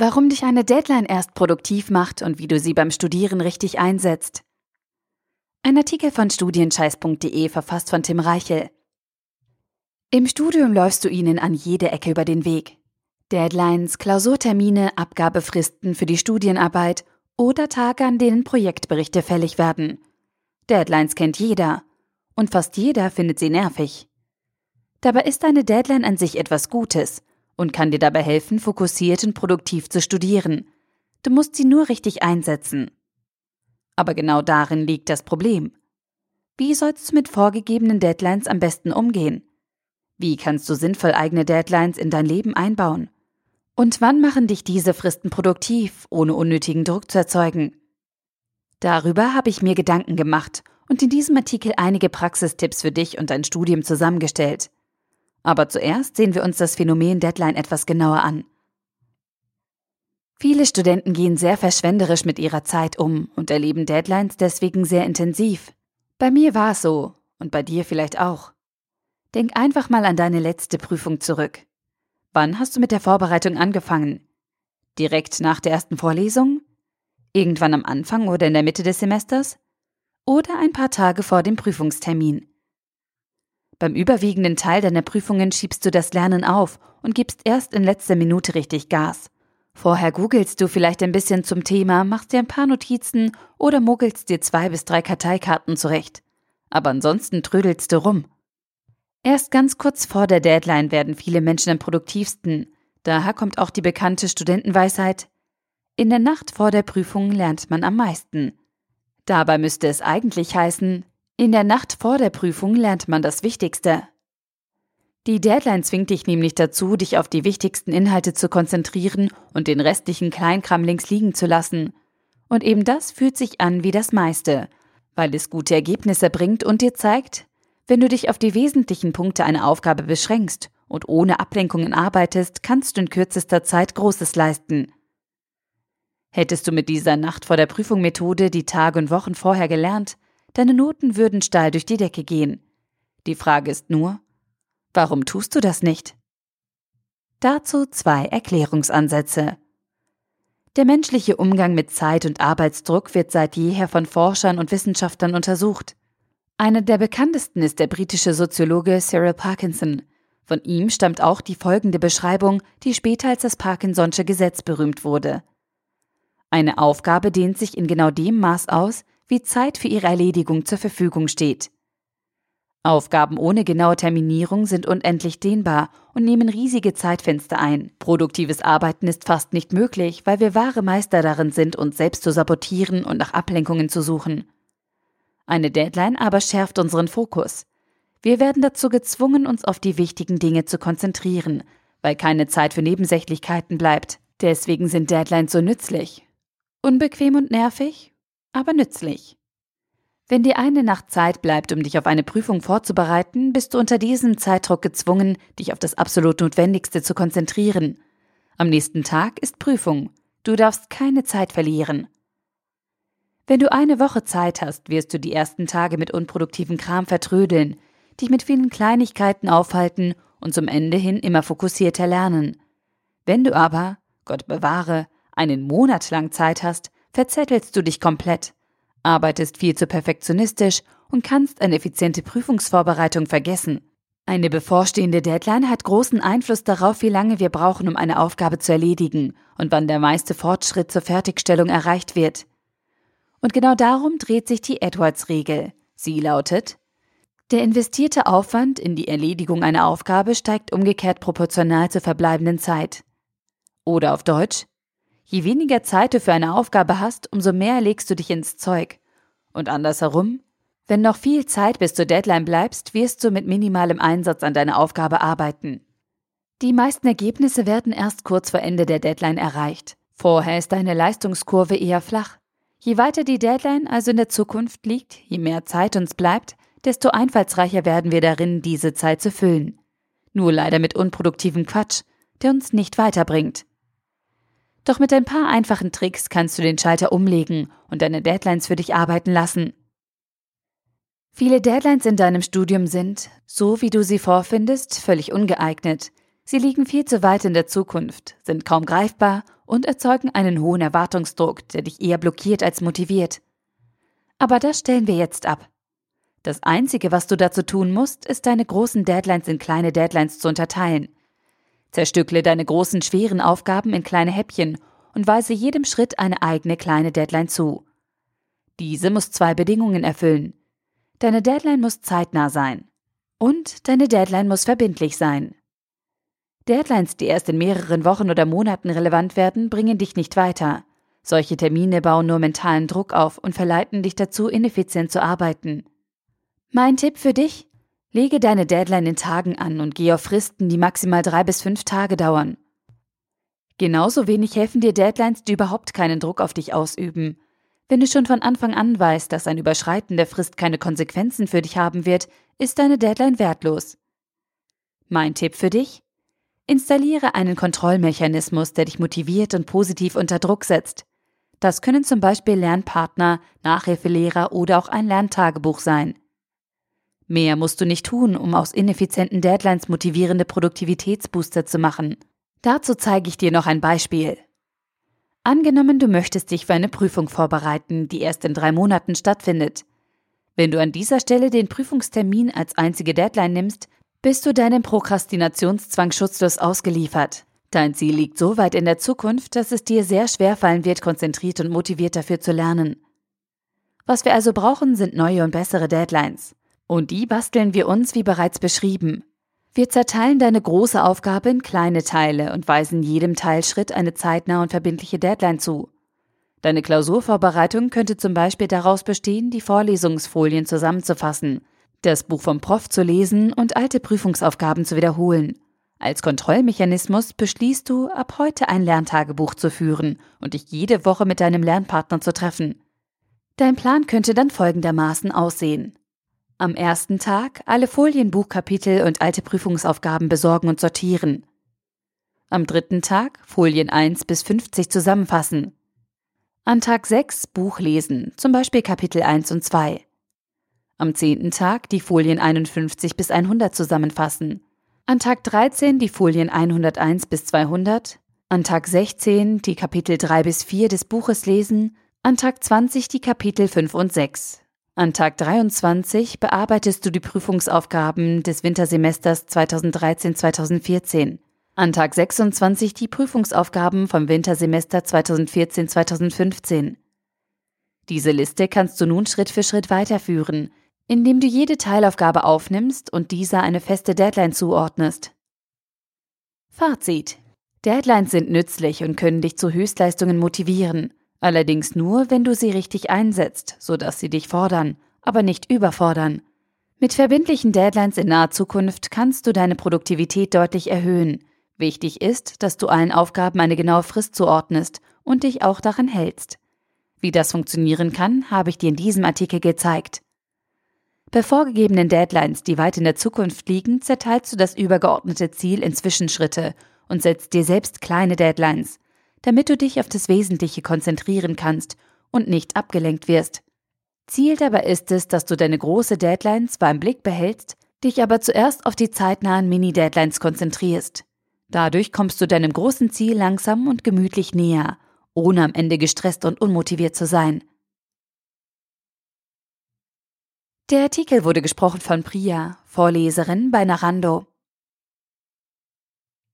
Warum dich eine Deadline erst produktiv macht und wie du sie beim Studieren richtig einsetzt. Ein Artikel von studienscheiß.de verfasst von Tim Reichel. Im Studium läufst du ihnen an jede Ecke über den Weg. Deadlines, Klausurtermine, Abgabefristen für die Studienarbeit oder Tage, an denen Projektberichte fällig werden. Deadlines kennt jeder und fast jeder findet sie nervig. Dabei ist eine Deadline an sich etwas Gutes und kann dir dabei helfen, fokussiert und produktiv zu studieren. Du musst sie nur richtig einsetzen. Aber genau darin liegt das Problem. Wie sollst du mit vorgegebenen Deadlines am besten umgehen? Wie kannst du sinnvoll eigene Deadlines in dein Leben einbauen? Und wann machen dich diese Fristen produktiv, ohne unnötigen Druck zu erzeugen? Darüber habe ich mir Gedanken gemacht und in diesem Artikel einige Praxistipps für dich und dein Studium zusammengestellt. Aber zuerst sehen wir uns das Phänomen Deadline etwas genauer an. Viele Studenten gehen sehr verschwenderisch mit ihrer Zeit um und erleben Deadlines deswegen sehr intensiv. Bei mir war es so und bei dir vielleicht auch. Denk einfach mal an deine letzte Prüfung zurück. Wann hast du mit der Vorbereitung angefangen? Direkt nach der ersten Vorlesung? Irgendwann am Anfang oder in der Mitte des Semesters? Oder ein paar Tage vor dem Prüfungstermin? Beim überwiegenden Teil deiner Prüfungen schiebst du das Lernen auf und gibst erst in letzter Minute richtig Gas. Vorher googelst du vielleicht ein bisschen zum Thema, machst dir ein paar Notizen oder mogelst dir zwei bis drei Karteikarten zurecht. Aber ansonsten trödelst du rum. Erst ganz kurz vor der Deadline werden viele Menschen am produktivsten. Daher kommt auch die bekannte Studentenweisheit, in der Nacht vor der Prüfung lernt man am meisten. Dabei müsste es eigentlich heißen, in der Nacht vor der Prüfung lernt man das Wichtigste. Die Deadline zwingt dich nämlich dazu, dich auf die wichtigsten Inhalte zu konzentrieren und den restlichen Kleinkram links liegen zu lassen. Und eben das fühlt sich an wie das meiste, weil es gute Ergebnisse bringt und dir zeigt, wenn du dich auf die wesentlichen Punkte einer Aufgabe beschränkst und ohne Ablenkungen arbeitest, kannst du in kürzester Zeit Großes leisten. Hättest du mit dieser Nacht vor der Prüfung Methode die Tage und Wochen vorher gelernt, Deine Noten würden steil durch die Decke gehen. Die Frage ist nur, warum tust du das nicht? Dazu zwei Erklärungsansätze. Der menschliche Umgang mit Zeit und Arbeitsdruck wird seit jeher von Forschern und Wissenschaftlern untersucht. Einer der bekanntesten ist der britische Soziologe Cyril Parkinson. Von ihm stammt auch die folgende Beschreibung, die später als das Parkinson'sche Gesetz berühmt wurde. Eine Aufgabe dehnt sich in genau dem Maß aus, wie Zeit für ihre Erledigung zur Verfügung steht. Aufgaben ohne genaue Terminierung sind unendlich dehnbar und nehmen riesige Zeitfenster ein. Produktives Arbeiten ist fast nicht möglich, weil wir wahre Meister darin sind, uns selbst zu sabotieren und nach Ablenkungen zu suchen. Eine Deadline aber schärft unseren Fokus. Wir werden dazu gezwungen, uns auf die wichtigen Dinge zu konzentrieren, weil keine Zeit für Nebensächlichkeiten bleibt. Deswegen sind Deadlines so nützlich. Unbequem und nervig? Aber nützlich. Wenn dir eine Nacht Zeit bleibt, um dich auf eine Prüfung vorzubereiten, bist du unter diesem Zeitdruck gezwungen, dich auf das absolut Notwendigste zu konzentrieren. Am nächsten Tag ist Prüfung. Du darfst keine Zeit verlieren. Wenn du eine Woche Zeit hast, wirst du die ersten Tage mit unproduktivem Kram vertrödeln, dich mit vielen Kleinigkeiten aufhalten und zum Ende hin immer fokussierter lernen. Wenn du aber, Gott bewahre, einen Monat lang Zeit hast, verzettelst du dich komplett, arbeitest viel zu perfektionistisch und kannst eine effiziente Prüfungsvorbereitung vergessen. Eine bevorstehende Deadline hat großen Einfluss darauf, wie lange wir brauchen, um eine Aufgabe zu erledigen und wann der meiste Fortschritt zur Fertigstellung erreicht wird. Und genau darum dreht sich die Edwards-Regel. Sie lautet, der investierte Aufwand in die Erledigung einer Aufgabe steigt umgekehrt proportional zur verbleibenden Zeit. Oder auf Deutsch, Je weniger Zeit du für eine Aufgabe hast, umso mehr legst du dich ins Zeug. Und andersherum, wenn noch viel Zeit bis zur Deadline bleibst, wirst du mit minimalem Einsatz an deiner Aufgabe arbeiten. Die meisten Ergebnisse werden erst kurz vor Ende der Deadline erreicht. Vorher ist deine Leistungskurve eher flach. Je weiter die Deadline also in der Zukunft liegt, je mehr Zeit uns bleibt, desto einfallsreicher werden wir darin, diese Zeit zu füllen. Nur leider mit unproduktivem Quatsch, der uns nicht weiterbringt. Doch mit ein paar einfachen Tricks kannst du den Schalter umlegen und deine Deadlines für dich arbeiten lassen. Viele Deadlines in deinem Studium sind, so wie du sie vorfindest, völlig ungeeignet. Sie liegen viel zu weit in der Zukunft, sind kaum greifbar und erzeugen einen hohen Erwartungsdruck, der dich eher blockiert als motiviert. Aber das stellen wir jetzt ab. Das Einzige, was du dazu tun musst, ist deine großen Deadlines in kleine Deadlines zu unterteilen. Zerstückle deine großen, schweren Aufgaben in kleine Häppchen und weise jedem Schritt eine eigene kleine Deadline zu. Diese muss zwei Bedingungen erfüllen. Deine Deadline muss zeitnah sein. Und deine Deadline muss verbindlich sein. Deadlines, die erst in mehreren Wochen oder Monaten relevant werden, bringen dich nicht weiter. Solche Termine bauen nur mentalen Druck auf und verleiten dich dazu, ineffizient zu arbeiten. Mein Tipp für dich? Lege deine Deadline in Tagen an und geh auf Fristen, die maximal drei bis fünf Tage dauern. Genauso wenig helfen dir Deadlines, die überhaupt keinen Druck auf dich ausüben. Wenn du schon von Anfang an weißt, dass ein Überschreiten der Frist keine Konsequenzen für dich haben wird, ist deine Deadline wertlos. Mein Tipp für dich? Installiere einen Kontrollmechanismus, der dich motiviert und positiv unter Druck setzt. Das können zum Beispiel Lernpartner, Nachhilfelehrer oder auch ein Lerntagebuch sein. Mehr musst du nicht tun, um aus ineffizienten Deadlines motivierende Produktivitätsbooster zu machen. Dazu zeige ich dir noch ein Beispiel. Angenommen, du möchtest dich für eine Prüfung vorbereiten, die erst in drei Monaten stattfindet. Wenn du an dieser Stelle den Prüfungstermin als einzige Deadline nimmst, bist du deinem Prokrastinationszwang schutzlos ausgeliefert. Dein Ziel liegt so weit in der Zukunft, dass es dir sehr schwer fallen wird, konzentriert und motiviert dafür zu lernen. Was wir also brauchen, sind neue und bessere Deadlines. Und die basteln wir uns, wie bereits beschrieben. Wir zerteilen deine große Aufgabe in kleine Teile und weisen jedem Teilschritt eine zeitnahe und verbindliche Deadline zu. Deine Klausurvorbereitung könnte zum Beispiel daraus bestehen, die Vorlesungsfolien zusammenzufassen, das Buch vom Prof zu lesen und alte Prüfungsaufgaben zu wiederholen. Als Kontrollmechanismus beschließt du, ab heute ein Lerntagebuch zu führen und dich jede Woche mit deinem Lernpartner zu treffen. Dein Plan könnte dann folgendermaßen aussehen. Am ersten Tag alle Folienbuchkapitel und alte Prüfungsaufgaben besorgen und sortieren. Am dritten Tag Folien 1 bis 50 zusammenfassen. An Tag 6 Buch lesen, zum Beispiel Kapitel 1 und 2. Am zehnten Tag die Folien 51 bis 100 zusammenfassen. An Tag 13 die Folien 101 bis 200. An Tag 16 die Kapitel 3 bis 4 des Buches lesen. An Tag 20 die Kapitel 5 und 6. An Tag 23 bearbeitest du die Prüfungsaufgaben des Wintersemesters 2013-2014. An Tag 26 die Prüfungsaufgaben vom Wintersemester 2014-2015. Diese Liste kannst du nun Schritt für Schritt weiterführen, indem du jede Teilaufgabe aufnimmst und dieser eine feste Deadline zuordnest. Fazit. Deadlines sind nützlich und können dich zu Höchstleistungen motivieren. Allerdings nur, wenn du sie richtig einsetzt, sodass sie dich fordern, aber nicht überfordern. Mit verbindlichen Deadlines in naher Zukunft kannst du deine Produktivität deutlich erhöhen. Wichtig ist, dass du allen Aufgaben eine genaue Frist zuordnest und dich auch daran hältst. Wie das funktionieren kann, habe ich dir in diesem Artikel gezeigt. Bei vorgegebenen Deadlines, die weit in der Zukunft liegen, zerteilst du das übergeordnete Ziel in Zwischenschritte und setzt dir selbst kleine Deadlines damit du dich auf das Wesentliche konzentrieren kannst und nicht abgelenkt wirst. Ziel dabei ist es, dass du deine große Deadline zwar im Blick behältst, dich aber zuerst auf die zeitnahen Mini-Deadlines konzentrierst. Dadurch kommst du deinem großen Ziel langsam und gemütlich näher, ohne am Ende gestresst und unmotiviert zu sein. Der Artikel wurde gesprochen von Priya, Vorleserin bei Narando.